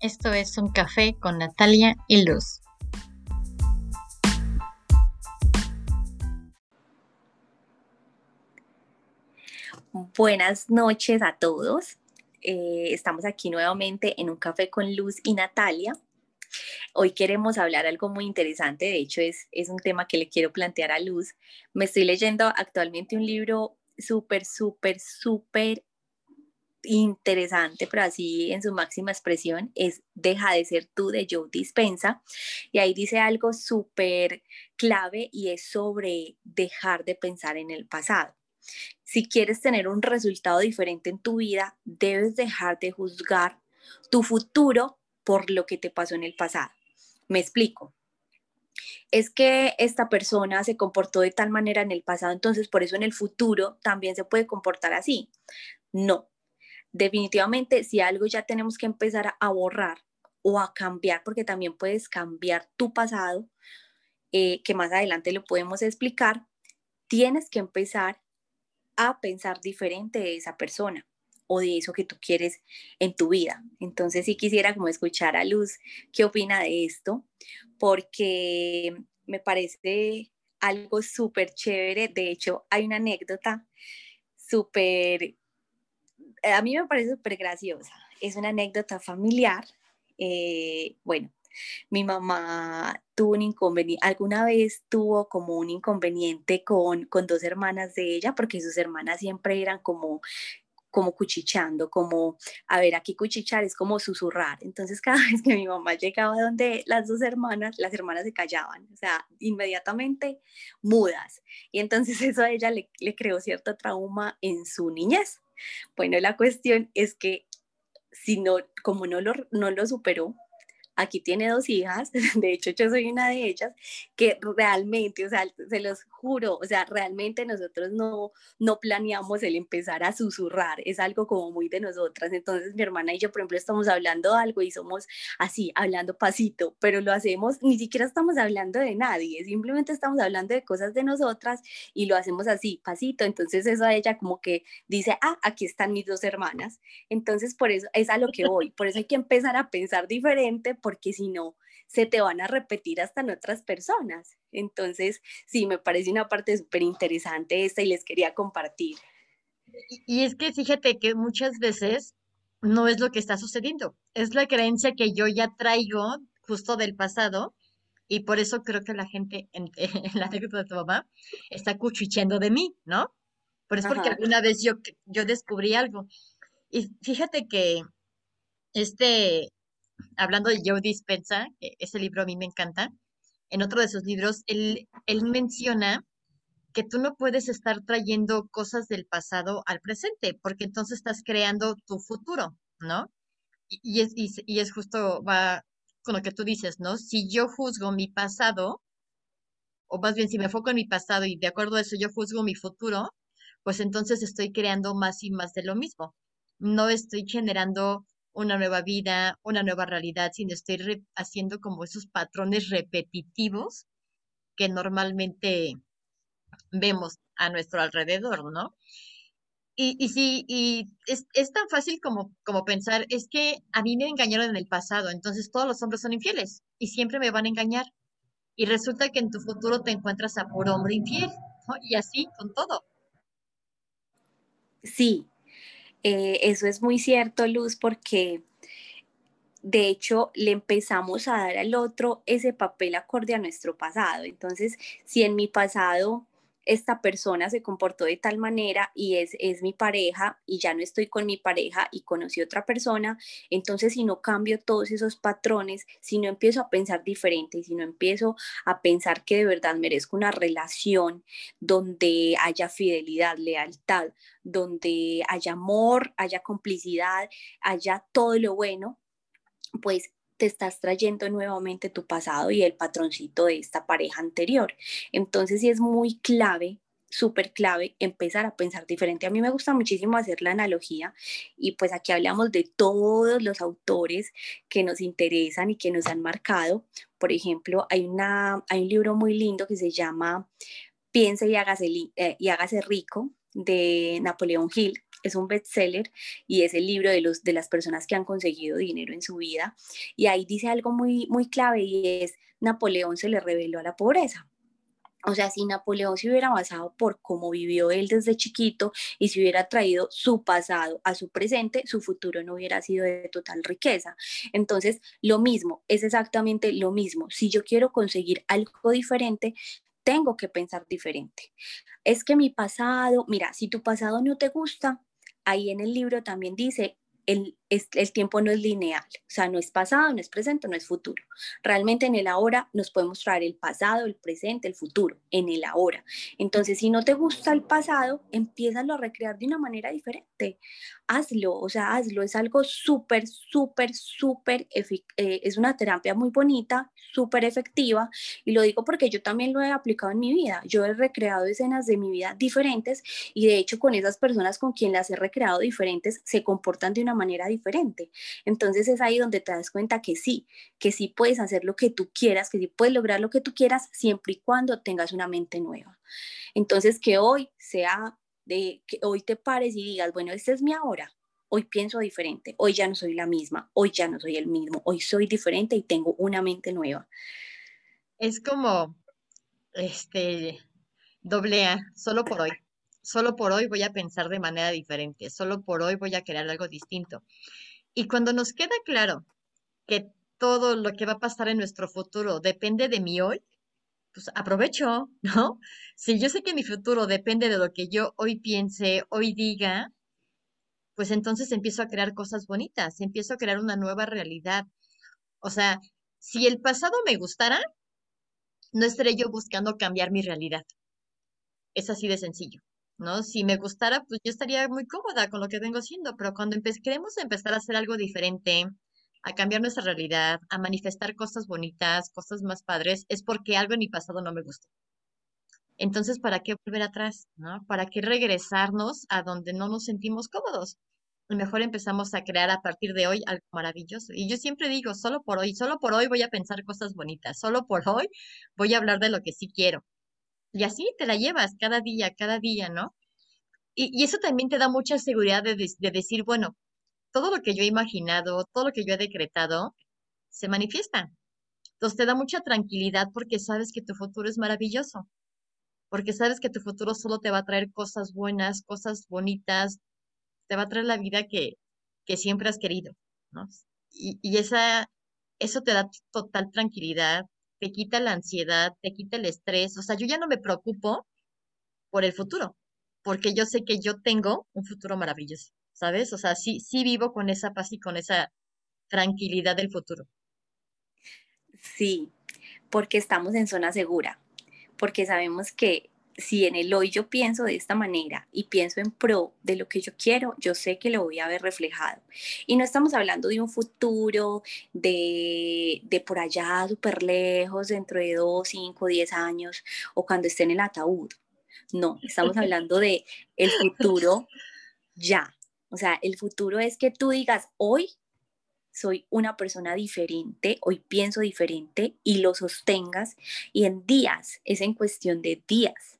Esto es un café con Natalia y Luz. Buenas noches a todos. Eh, estamos aquí nuevamente en un café con Luz y Natalia. Hoy queremos hablar algo muy interesante, de hecho es, es un tema que le quiero plantear a Luz. Me estoy leyendo actualmente un libro súper, súper, súper interesante, pero así en su máxima expresión, es Deja de ser tú de Joe Dispensa. Y ahí dice algo súper clave y es sobre dejar de pensar en el pasado. Si quieres tener un resultado diferente en tu vida, debes dejar de juzgar tu futuro por lo que te pasó en el pasado. Me explico. Es que esta persona se comportó de tal manera en el pasado, entonces por eso en el futuro también se puede comportar así. No, definitivamente si algo ya tenemos que empezar a borrar o a cambiar, porque también puedes cambiar tu pasado, eh, que más adelante lo podemos explicar, tienes que empezar a pensar diferente de esa persona o de eso que tú quieres en tu vida. Entonces sí quisiera como escuchar a Luz qué opina de esto, porque me parece algo súper chévere. De hecho, hay una anécdota súper a mí me parece súper graciosa. Es una anécdota familiar. Eh, bueno, mi mamá tuvo un inconveniente, alguna vez tuvo como un inconveniente con, con dos hermanas de ella, porque sus hermanas siempre eran como como cuchichando, como, a ver, aquí cuchichar es como susurrar. Entonces, cada vez que mi mamá llegaba donde las dos hermanas, las hermanas se callaban, o sea, inmediatamente mudas. Y entonces eso a ella le, le creó cierto trauma en su niñez. Bueno, la cuestión es que si no, como no lo, no lo superó, aquí tiene dos hijas, de hecho yo soy una de ellas, que realmente, o sea, se los juro, o sea, realmente nosotros no, no planeamos el empezar a susurrar, es algo como muy de nosotras. Entonces mi hermana y yo, por ejemplo, estamos hablando de algo y somos así, hablando pasito, pero lo hacemos, ni siquiera estamos hablando de nadie, simplemente estamos hablando de cosas de nosotras y lo hacemos así, pasito. Entonces eso a ella como que dice, ah, aquí están mis dos hermanas. Entonces por eso es a lo que voy, por eso hay que empezar a pensar diferente porque si no, se te van a repetir hasta en otras personas. Entonces, sí, me parece una parte súper interesante esta y les quería compartir. Y, es que fíjate que muchas veces no es lo que está sucediendo, es la creencia que yo ya traigo justo del pasado y por eso creo que la gente en, la anécdota de tu mamá está cuchicheando de mí, ¿no? Por eso porque alguna vez yo, yo descubrí algo. Y fíjate que este, hablando de Joe Dispensa, ese libro a mí me encanta, en otro de sus libros, él, él menciona que tú no puedes estar trayendo cosas del pasado al presente, porque entonces estás creando tu futuro, ¿no? Y, es, y, es justo, va con lo que tú dices, ¿no? Si yo juzgo mi pasado, o más bien si me enfoco en mi pasado y de acuerdo a eso yo juzgo mi futuro, pues entonces estoy creando más y más de lo mismo. No estoy generando una nueva vida, una nueva realidad, sino estoy haciendo como esos patrones repetitivos que normalmente vemos a nuestro alrededor, ¿no? Y, y sí, y es, es, tan fácil como, como pensar, es que a mí me engañaron en el pasado, entonces todos los hombres son infieles y siempre me van a engañar. Y resulta que en tu futuro te encuentras a por hombre infiel, ¿no? Y así con todo. Sí, eh, eso es muy cierto, Luz, porque de hecho le empezamos a dar al otro ese papel acorde a nuestro pasado. Entonces, si en mi pasado esta persona se comportó de tal manera y es, es mi pareja y ya no estoy con mi pareja y conocí otra persona, entonces si no cambio todos esos patrones, si no empiezo a pensar diferente si no empiezo a pensar que de verdad merezco una relación donde haya fidelidad, lealtad, donde haya amor, haya complicidad, haya todo lo bueno, pues te estás trayendo nuevamente tu pasado y el patroncito de esta pareja anterior. Entonces sí es muy clave súper clave empezar a pensar diferente. A mí me gusta muchísimo hacer la analogía y pues aquí hablamos de todos los autores que nos interesan y que nos han marcado. Por ejemplo, hay, una, hay un libro muy lindo que se llama Piense y hágase, eh, y hágase rico de Napoleón Hill. Es un bestseller y es el libro de, los, de las personas que han conseguido dinero en su vida. Y ahí dice algo muy, muy clave y es, Napoleón se le reveló a la pobreza. O sea, si Napoleón se hubiera basado por cómo vivió él desde chiquito y si hubiera traído su pasado a su presente, su futuro no hubiera sido de total riqueza. Entonces, lo mismo, es exactamente lo mismo. Si yo quiero conseguir algo diferente, tengo que pensar diferente. Es que mi pasado, mira, si tu pasado no te gusta, ahí en el libro también dice, el, el, tiempo no es lineal, o sea, no es pasado, no es presente, no es futuro. Realmente en el ahora nos podemos traer el pasado, el presente, el futuro, en el ahora. Entonces, si no te gusta el pasado, empieza a recrear de una manera diferente. Hazlo, o sea, hazlo. Es algo súper, súper, súper, eh, es una terapia muy bonita, súper efectiva. Y lo digo porque yo también lo he aplicado en mi vida. Yo he recreado escenas de mi vida diferentes y de hecho con esas personas con quien las he recreado diferentes se comportan de una manera diferente. Entonces es ahí donde te das cuenta que sí, que sí puedes hacer lo que tú quieras, que sí puedes lograr lo que tú quieras siempre y cuando tengas una mente nueva. Entonces que hoy sea de que hoy te pares y digas, bueno, este es mi ahora. Hoy pienso diferente, hoy ya no soy la misma, hoy ya no soy el mismo, hoy soy diferente y tengo una mente nueva. Es como, este, doble A, solo por hoy solo por hoy voy a pensar de manera diferente, solo por hoy voy a crear algo distinto. Y cuando nos queda claro que todo lo que va a pasar en nuestro futuro depende de mí hoy, pues aprovecho, ¿no? Si yo sé que mi futuro depende de lo que yo hoy piense, hoy diga, pues entonces empiezo a crear cosas bonitas, empiezo a crear una nueva realidad. O sea, si el pasado me gustara, no estaré yo buscando cambiar mi realidad. Es así de sencillo. ¿No? Si me gustara, pues yo estaría muy cómoda con lo que vengo haciendo, pero cuando queremos empezar a hacer algo diferente, a cambiar nuestra realidad, a manifestar cosas bonitas, cosas más padres, es porque algo en mi pasado no me gusta. Entonces, ¿para qué volver atrás? ¿no? ¿Para qué regresarnos a donde no nos sentimos cómodos? Mejor empezamos a crear a partir de hoy algo maravilloso. Y yo siempre digo, solo por hoy, solo por hoy voy a pensar cosas bonitas, solo por hoy voy a hablar de lo que sí quiero, y así te la llevas cada día, cada día, ¿no? Y, eso también te da mucha seguridad de, de decir, bueno, todo lo que yo he imaginado, todo lo que yo he decretado, se manifiesta. Entonces te da mucha tranquilidad porque sabes que tu futuro es maravilloso, porque sabes que tu futuro solo te va a traer cosas buenas, cosas bonitas, te va a traer la vida que, que siempre has querido, ¿no? Y, y esa, eso te da total tranquilidad, te quita la ansiedad, te quita el estrés. O sea, yo ya no me preocupo por el futuro, porque yo sé que yo tengo un futuro maravilloso, ¿sabes? O sea, sí, sí vivo con esa paz y con esa tranquilidad del futuro. Sí, porque estamos en zona segura, porque sabemos que si en el hoy yo pienso de esta manera y pienso en pro de lo que yo quiero, yo sé que lo voy a ver reflejado. Y no estamos hablando de un futuro de, de por allá súper lejos, dentro de dos, cinco, diez años o cuando esté en el ataúd. No, estamos hablando de el futuro ya. O sea, el futuro es que tú digas, hoy soy una persona diferente, hoy pienso diferente y lo sostengas y en días, es en cuestión de días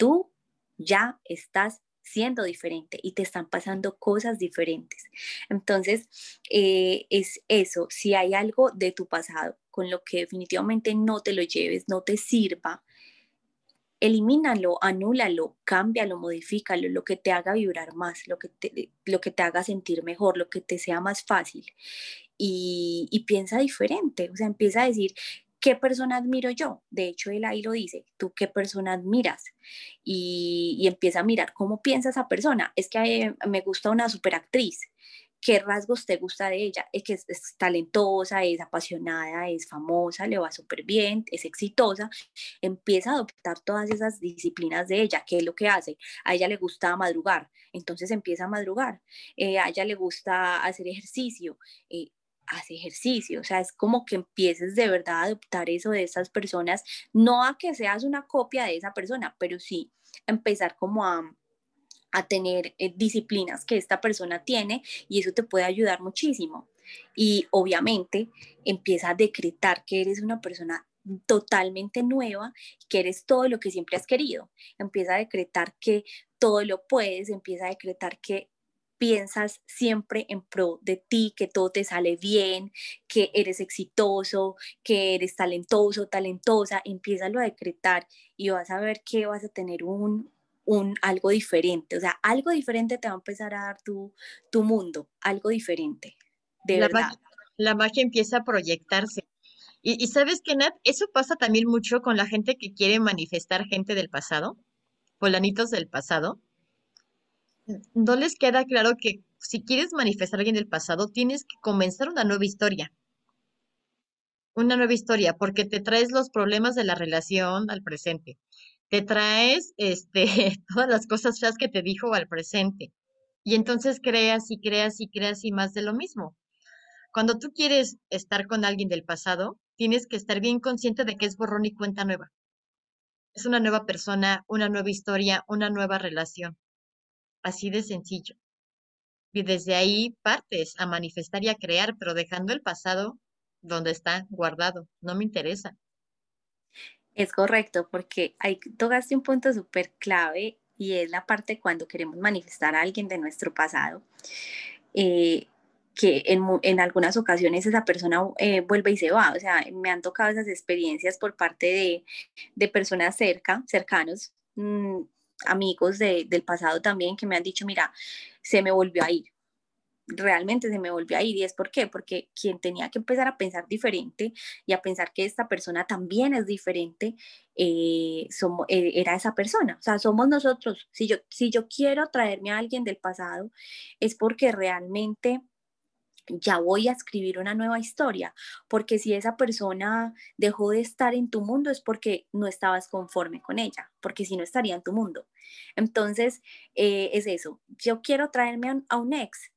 tú ya estás siendo diferente y te están pasando cosas diferentes. Entonces, eh, es eso, si hay algo de tu pasado con lo que definitivamente no te lo lleves, no te sirva, elimínalo, anúlalo, cámbialo, modifícalo, lo que te haga vibrar más, lo que te, lo que te haga sentir mejor, lo que te sea más fácil. Y, y piensa diferente, o sea, empieza a decir, ¿qué persona admiro yo? De hecho, él ahí lo dice, ¿tú qué persona admiras? Y, empieza a mirar cómo piensa esa persona. Es que eh, me gusta una superactriz. ¿Qué rasgos te gusta de ella? Es que es, talentosa, es apasionada, es famosa, le va súper bien, es exitosa. Empieza a adoptar todas esas disciplinas de ella. ¿Qué es lo que hace? A ella le gusta madrugar, entonces empieza a madrugar. Eh, a ella le gusta hacer ejercicio. Eh, hace ejercicio, o sea, es como que empieces de verdad a adoptar eso de esas personas, no a que seas una copia de esa persona, pero sí empezar como a, a tener eh, disciplinas que esta persona tiene y eso te puede ayudar muchísimo. Y obviamente empieza a decretar que eres una persona totalmente nueva, que eres todo lo que siempre has querido. Empieza a decretar que todo lo puedes, empieza a decretar que piensas siempre en pro de ti, que todo te sale bien, que eres exitoso, que eres talentoso, talentosa, empieza a decretar y vas a ver que vas a tener un, un algo diferente, o sea, algo diferente te va a empezar a dar tu, tu mundo, algo diferente, de la verdad. Magia, la magia empieza a proyectarse. Y, y sabes que, Nat, eso pasa también mucho con la gente que quiere manifestar gente del pasado, polanitos del pasado no les queda claro que si quieres manifestar a alguien del pasado, tienes que comenzar una nueva historia. Una nueva historia, porque te traes los problemas de la relación al presente. Te traes este, todas las cosas feas que te dijo al presente. Y entonces creas y creas y creas y más de lo mismo. Cuando tú quieres estar con alguien del pasado, tienes que estar bien consciente de que es borrón y cuenta nueva. Es una nueva persona, una nueva historia, una nueva relación. Así de sencillo. Y desde ahí partes a manifestar y a crear, pero dejando el pasado donde está guardado. No me interesa. Es correcto, porque hay, tocaste un punto súper clave y es la parte cuando queremos manifestar a alguien de nuestro pasado, eh, que en, en, algunas ocasiones esa persona eh, vuelve y se va. O sea, me han tocado esas experiencias por parte de, de personas cerca, cercanos. Mmm, amigos de, del pasado también que me han dicho, mira, se me volvió a ir. Realmente se me volvió a ir. ¿Y es por qué? Porque quien tenía que empezar a pensar diferente y a pensar que esta persona también es diferente, eh, somos, eh, era esa persona. O sea, somos nosotros. Si yo, si yo quiero traerme a alguien del pasado, es porque realmente ya voy a escribir una nueva historia, porque si esa persona dejó de estar en tu mundo es porque no estabas conforme con ella, porque si no estaría en tu mundo. Entonces, eh, es eso, yo quiero traerme a, un ex,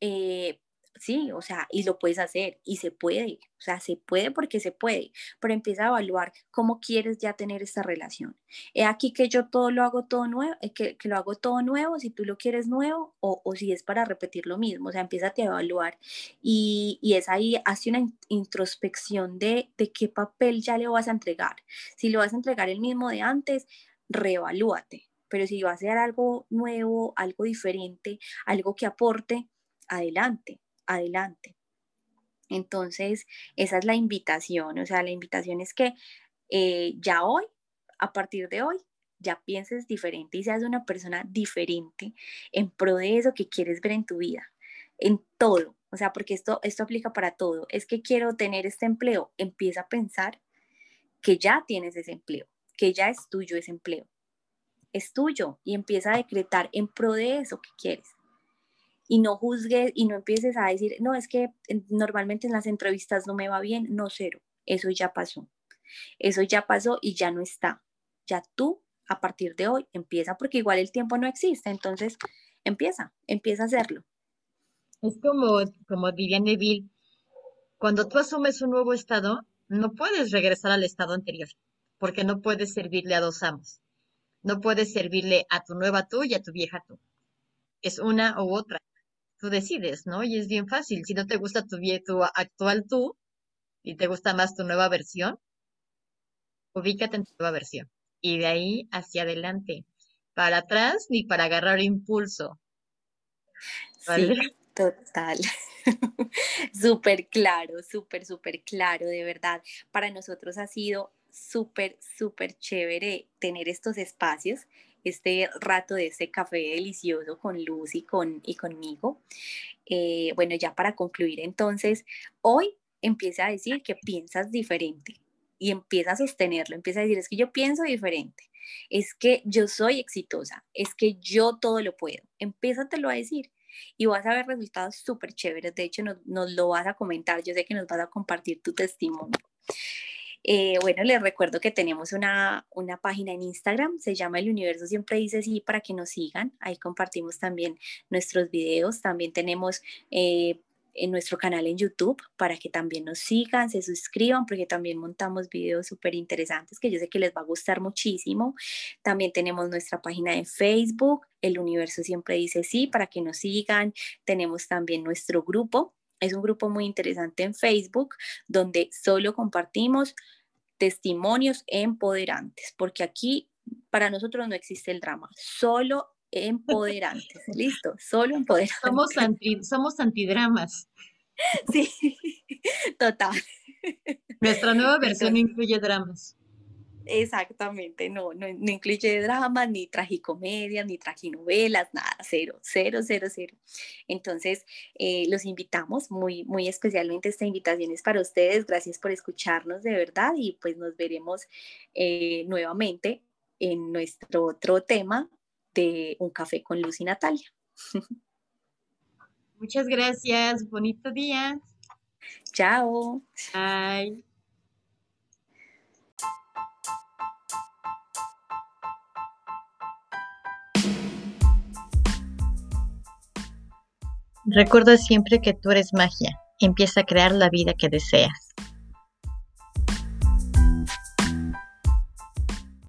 eh, sí, o sea, y lo puedes hacer, y se puede, o sea, se puede porque se puede, pero empieza a evaluar cómo quieres ya tener esta relación. He aquí que yo todo lo hago todo nuevo, eh, que, que lo hago todo nuevo, si tú lo quieres nuevo, o, o si es para repetir lo mismo, o sea, empieza a evaluar, y, y es ahí, hace una introspección de, de qué papel ya le vas a entregar. Si lo vas a entregar el mismo de antes, reevalúate, pero si va a ser algo nuevo, algo diferente, algo que aporte, adelante adelante. Entonces, esa es la invitación, o sea, la invitación es que eh, ya hoy, a partir de hoy, ya pienses diferente y seas una persona diferente en pro de eso que quieres ver en tu vida, en todo, o sea, porque esto, esto aplica para todo. Es que quiero tener este empleo, empieza a pensar que ya tienes ese empleo, que ya es tuyo ese empleo, es tuyo y empieza a decretar en pro de eso que quieres y no juzgues y no empieces a decir, no, es que normalmente en las entrevistas no me va bien, no cero, eso ya pasó, eso ya pasó y ya no está, ya tú a partir de hoy empieza porque igual el tiempo no existe, entonces empieza, empieza a hacerlo. Es como, como diría Neville, cuando tú asumes un nuevo estado, no puedes regresar al estado anterior, porque no puedes servirle a dos amos. No puedes servirle a tu nueva tú y a tu vieja tú. Es una u otra tú decides, ¿no? Y es bien fácil. Si no te gusta tu, tu actual tú y te gusta más tu nueva versión, ubícate en tu nueva versión. Y de ahí hacia adelante. Para atrás ni para agarrar impulso. ¿Vale? Sí, total. súper claro, súper, súper claro, de verdad. Para nosotros ha sido súper, súper chévere tener estos espacios este rato de este café delicioso con Luz y, con, y conmigo. Eh, bueno, ya para concluir entonces, hoy empieza a decir que piensas diferente y empieza a sostenerlo, empieza a decir, es que yo pienso diferente, es que yo soy exitosa, es que yo todo lo puedo, empiézatelo a decir y vas a ver resultados súper chéveres, de hecho nos, nos lo vas a comentar, yo sé que nos vas a compartir tu testimonio. Eh, bueno, les recuerdo que tenemos una, una, página en Instagram, se llama El Universo Siempre Dice Sí, para que nos sigan. Ahí compartimos también nuestros videos. También tenemos eh, en nuestro canal en YouTube para que también nos sigan, se suscriban, porque también montamos videos súper interesantes que yo sé que les va a gustar muchísimo. También tenemos nuestra página de Facebook, El Universo Siempre Dice Sí, para que nos sigan. Tenemos también nuestro grupo es un grupo muy interesante en Facebook donde solo compartimos testimonios empoderantes, porque aquí para nosotros no existe el drama, solo empoderantes, listo, solo empoderantes. Somos, anti, somos antidramas. Sí, total. Nuestra nueva versión incluye dramas. Exactamente, no, no, incluye dramas, ni tragicomedias, ni traginovelas, nada, cero, cero, cero, cero. Entonces, eh, los invitamos, muy, muy especialmente esta invitación es para ustedes, gracias por escucharnos de verdad y pues nos veremos eh, nuevamente en nuestro otro tema de Un Café con Luz y Natalia. Muchas gracias, bonito día. Chao. Bye. Recuerda siempre que tú eres magia. Empieza a crear la vida que deseas.